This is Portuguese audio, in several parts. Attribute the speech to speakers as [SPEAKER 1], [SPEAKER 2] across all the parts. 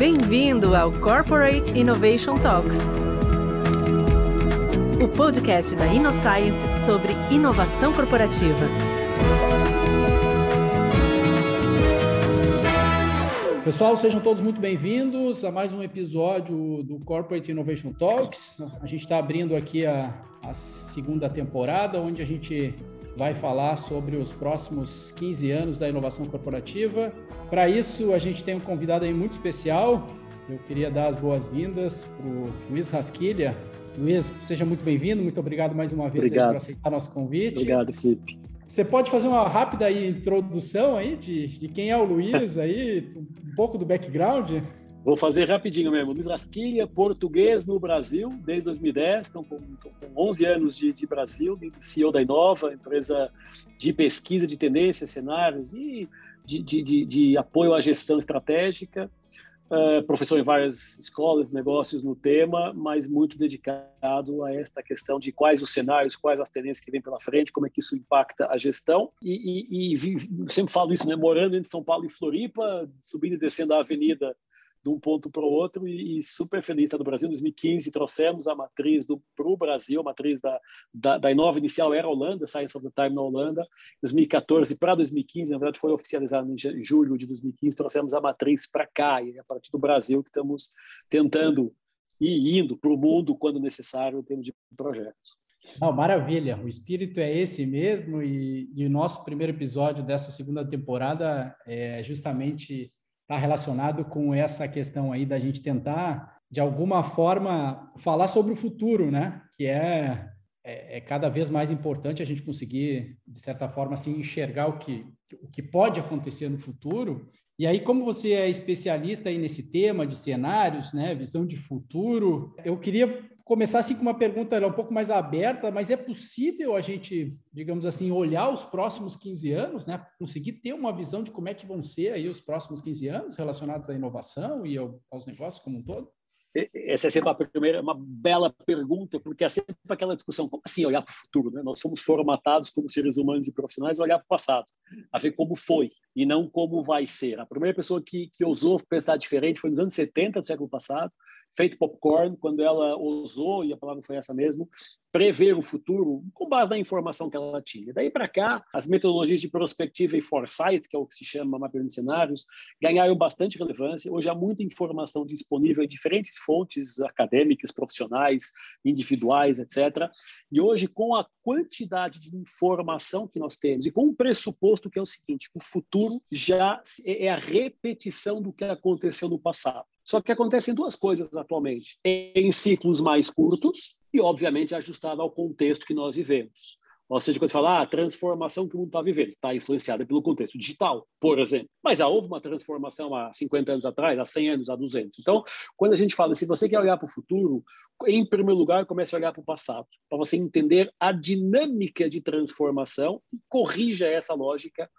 [SPEAKER 1] Bem-vindo ao Corporate Innovation Talks, o podcast da InnoScience sobre inovação corporativa.
[SPEAKER 2] Pessoal, sejam todos muito bem-vindos a mais um episódio do Corporate Innovation Talks. A gente está abrindo aqui a, a segunda temporada, onde a gente vai falar sobre os próximos 15 anos da inovação corporativa. Para isso, a gente tem um convidado aí muito especial. Eu queria dar as boas-vindas para o Luiz Rasquilha. Luiz, seja muito bem-vindo. Muito obrigado mais uma vez por aceitar nosso convite.
[SPEAKER 3] Obrigado, Felipe.
[SPEAKER 2] Você pode fazer uma rápida introdução aí de, de quem é o Luiz aí, um pouco do background?
[SPEAKER 3] Vou fazer rapidinho mesmo. Luiz Rasquilha, português no Brasil desde 2010, estão com, com 11 anos de, de Brasil, CEO da Inova, empresa de pesquisa de tendências, cenários e de, de, de, apoio à gestão estratégica. Uh, professor em várias escolas, negócios no tema, mas muito dedicado a esta questão de quais os cenários, quais as tendências que vêm pela frente, como é que isso impacta a gestão. E, e, e sempre falo isso, né? morando entre São Paulo e Floripa, subindo e descendo a avenida de um ponto para o outro e, e, super feliz estar no Brasil. Em 2015 trouxemos a matriz para o Brasil, a matriz da, da, da, Inova inicial era Holanda, Science of the Time na Holanda. 2014 para 2015, na verdade foi oficializado em julho de 2015, trouxemos a matriz para cá e é a partir do Brasil que estamos tentando e indo para o mundo quando necessário em termos de projetos.
[SPEAKER 2] Maravilha, o espírito é esse mesmo e, e o nosso primeiro episódio dessa segunda temporada é justamente está relacionado com essa questão aí da gente tentar, de alguma forma, falar sobre o futuro, né? Que é, é, é cada vez mais importante a gente conseguir, de certa forma, assim, enxergar o que, o que pode acontecer no futuro. E aí, como você é especialista aí nesse tema de cenários, né, visão de futuro, eu queria começar assim com uma pergunta um pouco mais aberta, mas é possível a gente, digamos assim, olhar os próximos 15 anos, né? Conseguir ter uma visão de como é que vão ser aí os próximos 15 anos relacionados à inovação e ao, aos negócios como um todo?
[SPEAKER 3] Essa é sempre a primeira, uma bela pergunta, porque é sempre aquela discussão, como assim olhar para o futuro? Né? Nós somos formatados como seres humanos e profissionais a olhar para o passado, a ver como foi e não como vai ser. A primeira pessoa que, que ousou pensar diferente foi nos anos 70 do século passado, feito popcorn, quando ela ousou, e a palavra foi essa mesmo, prever o futuro com base na informação que ela tinha. Daí para cá, as metodologias de prospectiva e foresight, que é o que se chama mapeamento de cenários, ganharam bastante relevância. Hoje há muita informação disponível em diferentes fontes acadêmicas, profissionais, individuais, etc. E hoje, com a quantidade de informação que nós temos e com o pressuposto que é o seguinte, o futuro já é a repetição do que aconteceu no passado. Só que acontecem duas coisas atualmente, em ciclos mais curtos e, obviamente, ajustado ao contexto que nós vivemos. Ou seja, quando você fala, ah, a transformação que o mundo está vivendo está influenciada pelo contexto digital, por exemplo. Mas já houve uma transformação há 50 anos atrás, há 100 anos, há 200. Então, quando a gente fala, se você quer olhar para o futuro, em primeiro lugar, comece a olhar para o passado, para você entender a dinâmica de transformação e corrija essa lógica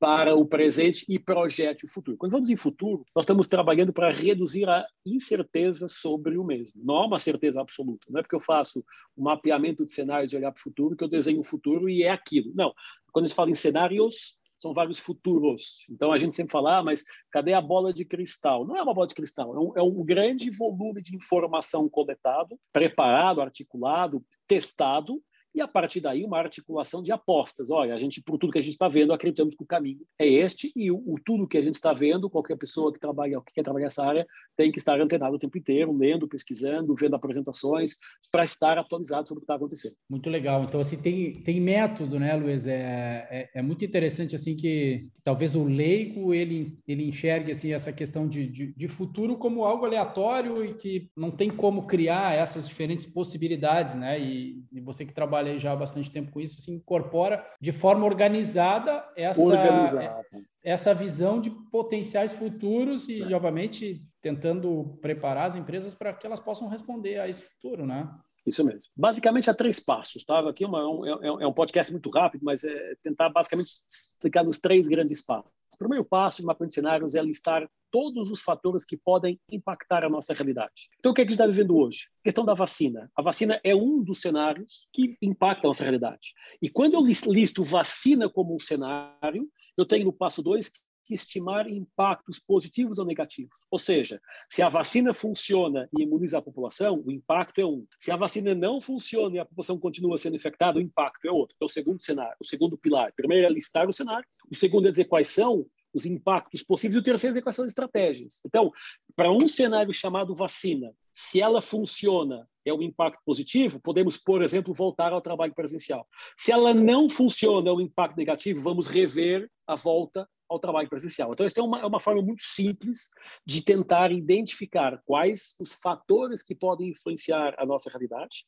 [SPEAKER 3] para o presente e projete o futuro. Quando vamos em futuro, nós estamos trabalhando para reduzir a incerteza sobre o mesmo. Não há uma certeza absoluta. Não é porque eu faço um mapeamento de cenários e olhar para o futuro que eu desenho o futuro e é aquilo. Não. Quando a gente fala em cenários, são vários futuros. Então a gente sempre fala, ah, mas cadê a bola de cristal? Não é uma bola de cristal, é um, é um grande volume de informação coletado, preparado, articulado, testado e a partir daí uma articulação de apostas. Olha, a gente, por tudo que a gente está vendo, acreditamos que o caminho é este e o, o, tudo que a gente está vendo, qualquer pessoa que trabalha, que quer trabalhar nessa área, tem que estar antenado o tempo inteiro, lendo, pesquisando, vendo apresentações, para estar atualizado sobre o que está acontecendo.
[SPEAKER 2] Muito legal. Então, assim, tem, tem método, né, Luiz? É, é, é muito interessante, assim, que, talvez o leigo, ele, ele enxergue, assim, essa questão de, de, de futuro como algo aleatório e que não tem como criar essas diferentes possibilidades, né? E, e você que trabalha trabalhei já há bastante tempo com isso, se incorpora de forma organizada essa, organizada. essa visão de potenciais futuros e, é. obviamente, tentando preparar as empresas para que elas possam responder a esse futuro, né?
[SPEAKER 3] Isso mesmo. Basicamente há três passos, tá? Aqui é, uma, é, é, um podcast muito rápido, mas é tentar basicamente explicar nos três grandes passos. O primeiro passo de mapa de cenários é listar todos os fatores que podem impactar a nossa realidade. Então, o que, é que a gente está vivendo hoje? A questão da vacina. A vacina é um dos cenários que impacta a nossa realidade. E quando eu listo vacina como um cenário, eu tenho no passo dois que estimar impactos positivos ou negativos. Ou seja, se a vacina funciona e imuniza a população, o impacto é um. Se a vacina não funciona e a população continua sendo infectada, o impacto é outro. É o segundo cenário, o segundo pilar. Primeiro é listar o cenário, o segundo é dizer quais são os impactos possíveis, e o terceiro é quais são as estratégias. Então, para um cenário chamado vacina, se ela funciona, é um impacto positivo, podemos, por exemplo, voltar ao trabalho presencial. Se ela não funciona, é um impacto negativo, vamos rever a volta ao trabalho presencial. Então, essa é uma, é uma forma muito simples de tentar identificar quais os fatores que podem influenciar a nossa realidade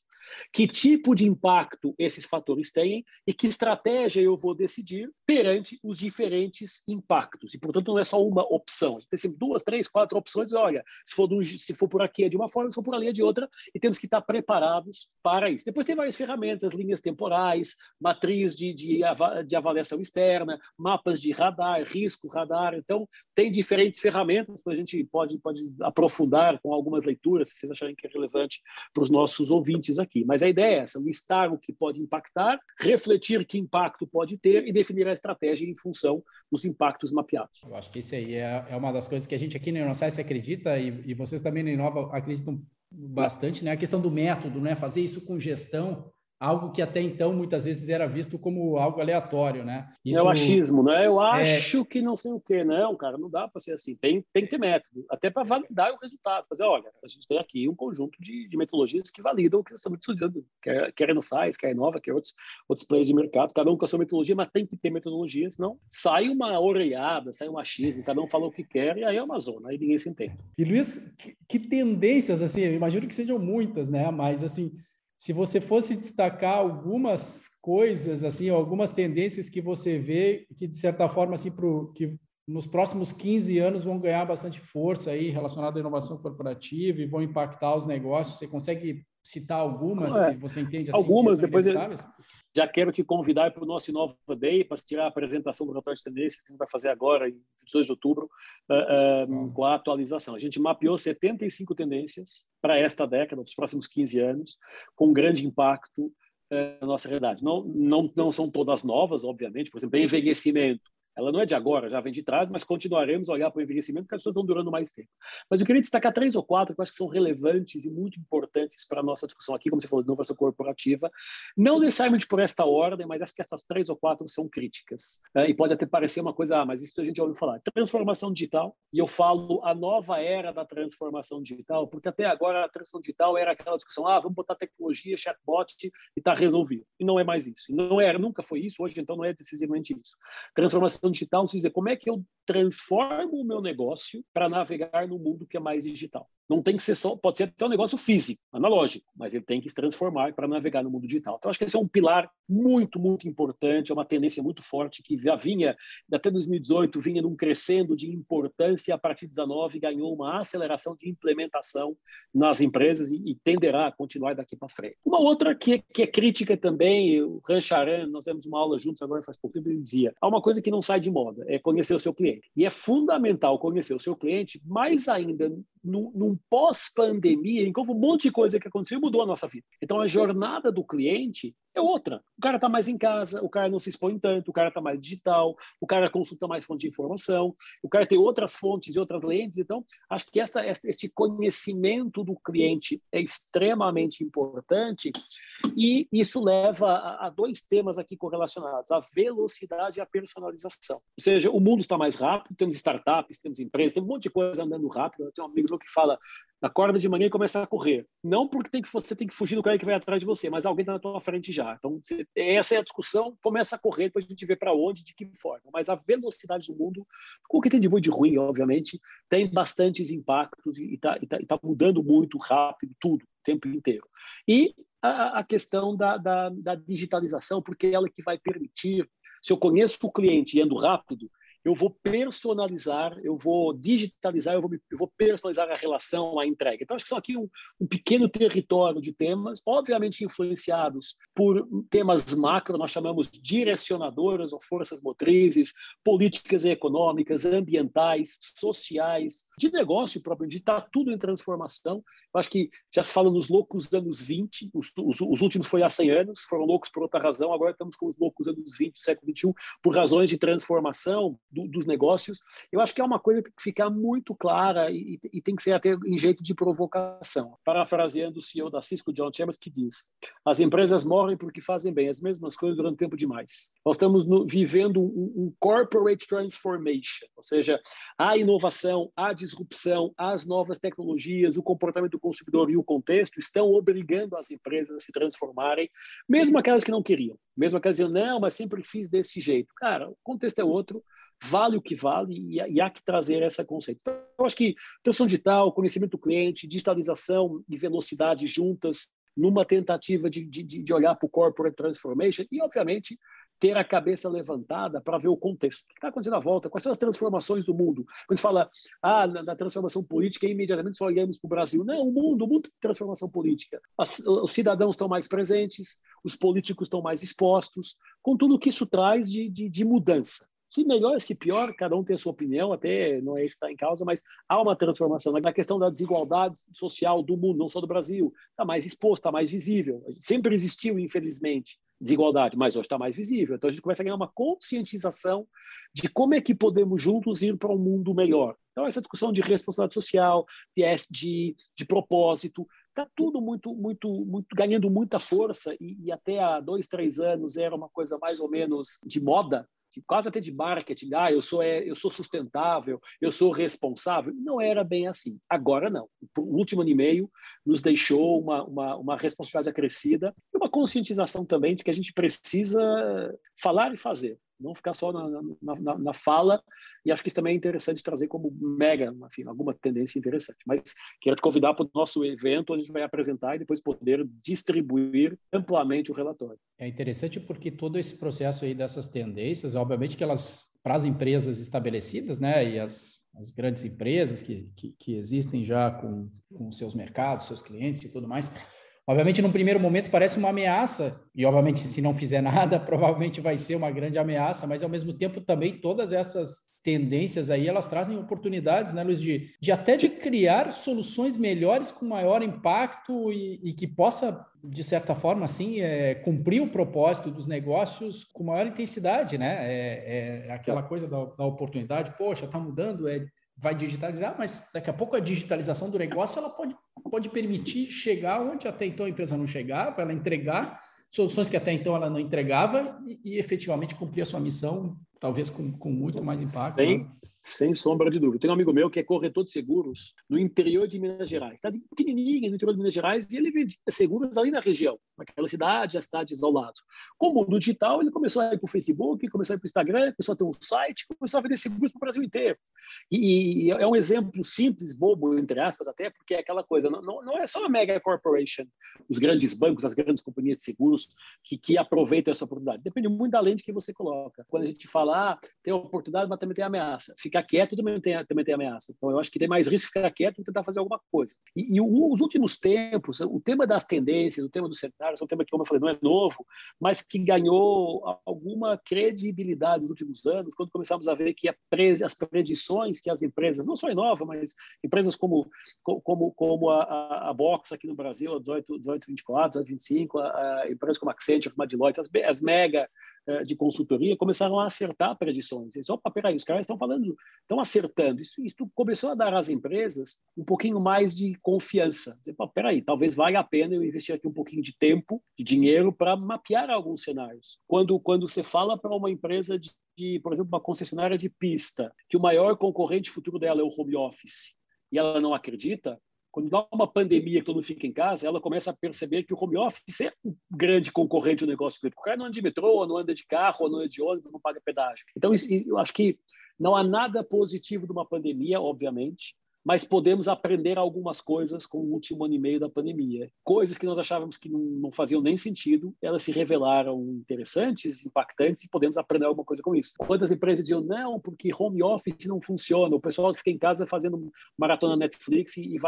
[SPEAKER 3] que tipo de impacto esses fatores têm e que estratégia eu vou decidir perante os diferentes impactos. E, portanto, não é só uma opção. A gente tem sempre duas, três, quatro opções. Olha, se for, do, se for por aqui é de uma forma, se for por ali é de outra, e temos que estar preparados para isso. Depois tem várias ferramentas, linhas temporais, matriz de, de, de avaliação externa, mapas de radar, risco radar. Então, tem diferentes ferramentas a gente pode, pode aprofundar com algumas leituras, se vocês acharem que é relevante para os nossos ouvintes aqui aqui. Mas a ideia é essa: listar o que pode impactar, refletir que impacto pode ter e definir a estratégia em função dos impactos mapeados.
[SPEAKER 2] Eu acho que isso aí é, é uma das coisas que a gente aqui no Inoscience acredita e, e vocês também na Inova acreditam bastante, né? A questão do método, né? Fazer isso com gestão algo que até então muitas vezes era visto como algo aleatório, né?
[SPEAKER 3] Isso... É o achismo, né? Eu é acho é... que não sei o quê. Não, cara, não dá para ser assim. Tem, tem que ter método, até para validar o resultado. Fazer, olha, a gente tem aqui um conjunto de, de metodologias que validam o que nós estamos estudando, quer, quer no SAIS, quer Inova, quer outros, outros players de mercado, cada um com a sua metodologia, mas tem que ter metodologia, senão sai uma oreiada, sai um achismo, cada um fala o que quer, e aí é uma zona, aí ninguém se entende.
[SPEAKER 2] E Luiz, que, que tendências, assim, eu imagino que sejam muitas, né? Mas, assim, se você fosse destacar algumas coisas, assim, algumas tendências que você vê que, de certa forma, assim, pro, que nos próximos 15 anos vão ganhar bastante força aí relacionada à inovação corporativa e vão impactar os negócios, você consegue citar algumas é, que você entende
[SPEAKER 3] assim, Algumas, depois eu já quero te convidar para o nosso Inova Day, para tirar a apresentação do relatório de tendências que a gente vai fazer agora, em 22 de outubro, uh, uh, com a atualização. A gente mapeou 75 tendências para esta década, para os próximos 15 anos, com grande impacto uh, na nossa realidade. Não, não, não são todas novas, obviamente, por exemplo, envelhecimento ela não é de agora, já vem de trás, mas continuaremos a olhar para o envelhecimento porque as pessoas estão durando mais tempo. Mas eu queria destacar três ou quatro que eu acho que são relevantes e muito importantes para a nossa discussão aqui, como você falou, de inovação corporativa. Não necessariamente por esta ordem, mas acho que essas três ou quatro são críticas. É, e pode até parecer uma coisa, ah, mas isso a gente já ouviu falar. Transformação digital, e eu falo a nova era da transformação digital, porque até agora a transformação digital era aquela discussão, ah, vamos botar tecnologia, chatbot e está resolvido. E não é mais isso. E não era, nunca foi isso, hoje então não é decisivamente isso. Transformação transformação digital, dizer como é que eu transformo o meu negócio para navegar no mundo que é mais digital. Não tem que ser só, pode ser até um negócio físico, analógico, mas ele tem que se transformar para navegar no mundo digital. Então, acho que esse é um pilar muito, muito importante, é uma tendência muito forte que já vinha, até 2018, vinha num crescendo de importância, a partir de 2019 ganhou uma aceleração de implementação nas empresas e, e tenderá a continuar daqui para frente. Uma outra que, que é crítica também, o Rancharan, nós temos uma aula juntos agora faz pouco tempo, ele dizia, há uma coisa que não sai de moda, é conhecer o seu cliente. E é fundamental conhecer o seu cliente, mais ainda num, num pós-pandemia, em que houve um monte de coisa que aconteceu e mudou a nossa vida. Então, a jornada do cliente é outra. O cara está mais em casa, o cara não se expõe tanto, o cara está mais digital, o cara consulta mais fonte de informação, o cara tem outras fontes e outras lentes. Então, acho que esta, este conhecimento do cliente é extremamente importante e isso leva a, a dois temas aqui correlacionados: a velocidade e a personalização. Ou seja, o mundo está mais rápido, temos startups, temos empresas, tem um monte de coisa andando rápido. Tem um amigo meu que fala acorda de manhã e começa a correr. Não porque tem que, você tem que fugir do cara que vai atrás de você, mas alguém está na tua frente já. Então, você, essa é a discussão, começa a correr, depois a gente vê para onde, de que forma. Mas a velocidade do mundo, com o que tem de e de ruim, obviamente, tem bastantes impactos e está tá, tá mudando muito rápido, tudo, o tempo inteiro. E a, a questão da, da, da digitalização, porque é ela que vai permitir, se eu conheço o cliente e ando rápido, eu vou personalizar, eu vou digitalizar, eu vou, eu vou personalizar a relação, a entrega. Então, acho que são aqui um, um, pequeno território de temas, obviamente influenciados por temas macro, nós chamamos direcionadoras ou forças motrizes, políticas econômicas, ambientais, sociais, de negócio próprio, de estar tudo em transformação. Eu acho que já se fala nos loucos anos 20, os, os, os, últimos foi há 100 anos, foram loucos por outra razão, agora estamos com os loucos anos 20, século 21, por razões de transformação, do, dos negócios, eu acho que é uma coisa que tem que ficar muito clara e, e, tem que ser até em jeito de provocação. Parafraseando o CEO da Cisco, John Chambers, que diz: as empresas morrem porque fazem bem as mesmas coisas durante tempo demais. Nós estamos no, vivendo um, um corporate transformation, ou seja, a inovação, a disrupção, as novas tecnologias, o comportamento do consumidor e o contexto estão obrigando as empresas a se transformarem, mesmo aquelas que não queriam, mesmo aquelas que diziam, não, mas sempre fiz desse jeito. Cara, o contexto é outro, vale o que vale e, há que trazer esse conceito. Então, eu acho que transformação digital, conhecimento do cliente, digitalização e velocidade juntas, numa tentativa de, de, de olhar para o corporate transformation e, obviamente, ter a cabeça levantada para ver o contexto. O que está acontecendo à volta? Quais são as transformações do mundo? Quando se fala ah, na, na transformação política, imediatamente só olhamos para o Brasil. Não, o mundo, o mundo tem transformação política. As, os cidadãos estão mais presentes, os políticos estão mais expostos, com tudo que isso traz de, de, de mudança. Se melhor, se pior, cada um tem a sua opinião, até não é isso que está em causa, mas há uma transformação na questão da desigualdade social do mundo, não só do Brasil. Está mais exposto, está mais visível. Sempre existiu, infelizmente, desigualdade, mas hoje está mais visível. Então a gente começa a ganhar uma conscientização de como é que podemos juntos ir para um mundo melhor. Então essa discussão de responsabilidade social, de de propósito, está tudo muito, muito, muito ganhando muita força e, e até há dois, três anos era uma coisa mais ou menos de moda quase até de marketing, ah, eu sou, é, eu sou sustentável, eu sou responsável. Não era bem assim. Agora não. O último ano e meio nos deixou uma, uma, uma responsabilidade acrescida e uma conscientização também de que a gente precisa falar e fazer não ficar só na, na, na, na, fala, e acho que isso também é interessante trazer como mega, enfim, alguma tendência interessante. Mas quero te convidar para o nosso evento, onde a gente vai apresentar e depois poder distribuir amplamente o relatório.
[SPEAKER 2] É interessante porque todo esse processo aí dessas tendências, obviamente que elas, para as empresas estabelecidas, né, e as, as grandes empresas que, que, que existem já com, com seus mercados, seus clientes e tudo mais, Obviamente, num primeiro momento parece uma ameaça, e obviamente, se não fizer nada, provavelmente vai ser uma grande ameaça, mas ao mesmo tempo também todas essas tendências aí, elas trazem oportunidades, né, Luiz, de, de até de criar soluções melhores com maior impacto e, e que possa, de certa forma, assim, é, cumprir o propósito dos negócios com maior intensidade, né? É, é aquela coisa da, da oportunidade, poxa, está mudando, é vai digitalizar, mas daqui a pouco a digitalização do negócio ela pode, pode permitir chegar onde até então a empresa não chegava, ela entregar soluções que até então ela não entregava e, e efetivamente cumprir a sua missão talvez com, com muito mais impacto.
[SPEAKER 3] Sem, né? sem sombra de dúvida. Tem um amigo meu que é corretor de seguros no interior de Minas Gerais. Está pequenininho no interior de Minas Gerais e ele vende seguros ali na região, naquela cidade, as cidades ao lado. Como no digital, ele começou a ir para o Facebook, começou a ir para o Instagram, começou a ter um site, começou a vender seguros para o Brasil inteiro. E, e, é um exemplo simples, bobo, entre aspas, até, porque é aquela coisa, não, não é só a mega corporation, os grandes bancos, as grandes companhias de seguros que, que aproveitam essa oportunidade. Depende muito da lente que você coloca. Quando a gente fala falar, tem oportunidade, mas também tem ameaça. Ficar quieto também tem, também tem ameaça. Então, eu acho que tem mais risco ficar quieto que tentar fazer alguma coisa. E, e os últimos tempos, o tema das tendências, o tema do cenário, é um tema que, como eu falei, não é novo, mas que ganhou alguma credibilidade nos últimos anos, quando começamos a ver que pre, as predições que as empresas, não só Inova, mas empresas como, como, como a, a, a Box aqui no Brasil, a 18, 1824, 1825, a, a empresas como a Accenture, como a Deloitte, as, as mega eh, de consultoria começaram a acertar predições. Eles, opa, peraí, os caras estão falando, estão acertando. Isso, isso começou a dar às empresas um pouquinho mais de confiança. Dizer, peraí, talvez valha a pena eu investir aqui um pouquinho de tempo, de dinheiro, para mapear alguns cenários. Quando, quando você fala para uma empresa de, de, por exemplo, uma concessionária de pista, que o maior concorrente futuro dela é o home office, e ela não acredita, quando dá uma pandemia que todo mundo fica em casa, ela começa a perceber que o home office é um grande concorrente do negócio dele. O cara não anda de metrô, não anda de carro, não anda de ônibus, não paga pedágio. Então, eu acho que não há nada positivo de uma pandemia, obviamente, mas podemos aprender algumas coisas com o último ano e meio da pandemia. Coisas que nós achávamos que não, não, faziam nem sentido, elas se revelaram interessantes, impactantes, e podemos aprender alguma coisa com isso. Quantas empresas diziam, não, porque home office não funciona, o pessoal fica em casa fazendo maratona Netflix e, e.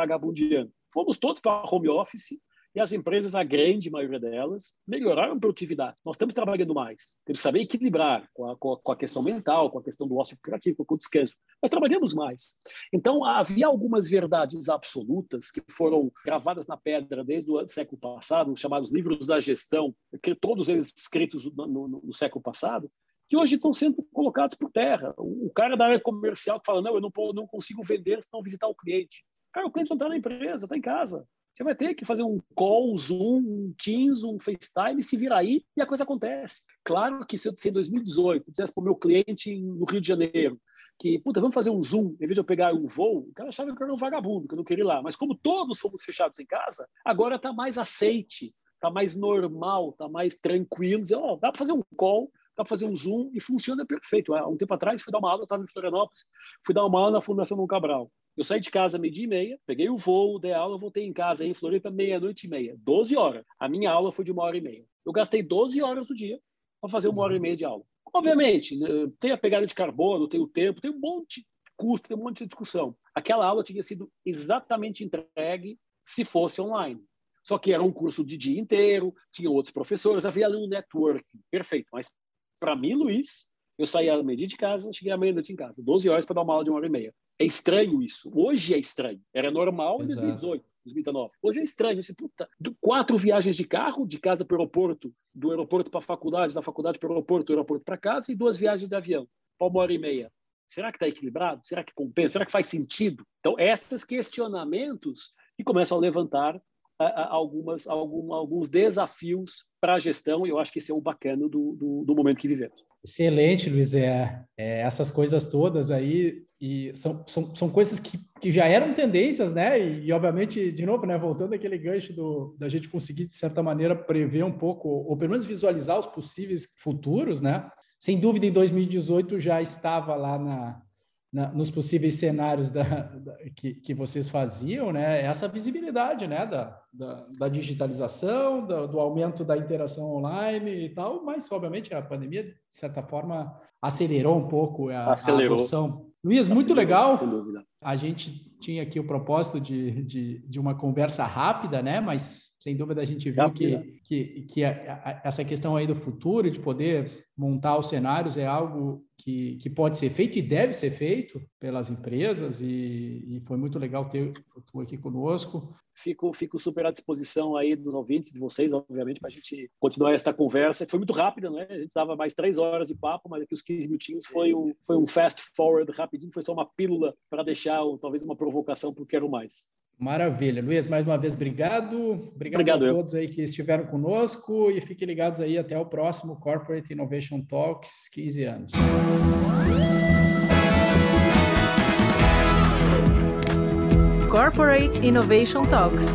[SPEAKER 3] Fomos todos para home office, e as empresas, a grande maioria delas, melhoraram a produtividade. Nós estamos trabalhando mais. Temos que saber equilibrar com a, com a, questão mental, com a questão do ócio criativo, com o descanso. Nós trabalhamos mais. Então, havia algumas verdades absolutas que foram gravadas na pedra desde o século passado, chamados livros da gestão, que todos eles escritos no, no, no século passado, que hoje estão sendo colocados por terra. O, cara da área comercial que fala, não, eu não, não consigo vender se não visitar o cliente. Cara, o cliente não está na empresa, está em casa. Você vai ter que fazer um call, um Zoom, um Teams, um FaceTime, se virar aí e a coisa acontece. Claro que se eu, se em 2018 dissesse para o meu cliente no Rio de Janeiro que, puta, vamos fazer um Zoom, em vez de eu pegar um voo, o cara achava que eu era um vagabundo, que eu não queria ir lá. Mas como todos fomos fechados em casa, agora está mais aceite, está mais normal, está mais tranquilo. Dizer, oh, dá para fazer um call, dá para fazer um Zoom e funciona perfeito. Há um tempo atrás fui dar uma aula, eu estava em Florianópolis, fui dar uma aula na Fundação Dom Cabral. Eu saí de casa meio-dia e meia, peguei o voo, dei aula, voltei em casa aí em Floripa meia-noite e meia. 12 horas. A minha aula foi de uma hora e meia. Eu gastei 12 horas do dia para fazer uma hora e meia de aula. Obviamente, né, tem a pegada de carbono, tem o tempo, tem um monte de custo, tem um monte de discussão. Aquela aula tinha sido exatamente entregue se fosse online. Só que era um curso de dia inteiro, tinha outros professores, havia ali um networking. Perfeito. Mas, para mim, Luiz, eu saía meio-dia de casa, cheguei à meia-noite em casa. 12 horas para dar uma aula de uma hora e meia. É estranho isso. Hoje é estranho. Era normal em 2018, 2019. Hoje é estranho. Esse, puta, quatro viagens de carro, de casa para o aeroporto, do aeroporto para a faculdade, da faculdade para o aeroporto, do aeroporto para casa, e duas viagens de avião, para uma hora e meia. Será que está equilibrado? Será que compensa? Será que faz sentido? Então, esses questionamentos que começam a levantar algumas, algum, alguns desafios para a gestão, e eu acho que esse é o bacana do, do, do momento que vivemos.
[SPEAKER 2] Excelente, Luiz. É, é, essas coisas todas aí e são, são, são coisas que, que já eram tendências, né? E, e, obviamente, de novo, né? Voltando aquele gancho do, da gente conseguir, de certa maneira, prever um pouco, ou pelo menos visualizar os possíveis futuros, né? Sem dúvida, em 2018 já estava lá na, na, nos possíveis cenários da, da, que, que vocês faziam, né? Essa visibilidade, né? Da, da, da digitalização, do, do, aumento da interação online e tal, mas obviamente a pandemia, de certa forma, acelerou um pouco a, acelerou. a adoção. Luiz, muito legal. A gente tinha aqui o propósito de, de, de, uma conversa rápida, né? Mas sem dúvida a gente viu que, que, que a, a, essa questão aí do futuro, de poder montar os cenários, é algo que, que pode ser feito e deve ser feito pelas empresas, e, e foi muito legal ter tu aqui conosco.
[SPEAKER 3] Fico, fico super à disposição aí dos ouvintes, de vocês, obviamente, para a gente continuar esta conversa. Foi muito rápida, né? A gente estava mais três horas de papo, mas aqui os 15 minutinhos foi um, foi um fast forward rapidinho, foi só uma pílula para deixar talvez uma provocação para o Quero Mais.
[SPEAKER 2] Maravilha. Luiz, mais uma vez, obrigado. Obrigado, obrigado a todos eu. aí que estiveram conosco e fiquem ligados aí até o próximo Corporate Innovation Talks 15 anos.
[SPEAKER 1] Corporate Innovation Talks.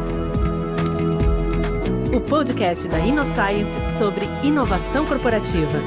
[SPEAKER 1] O podcast da InnoScience sobre inovação corporativa.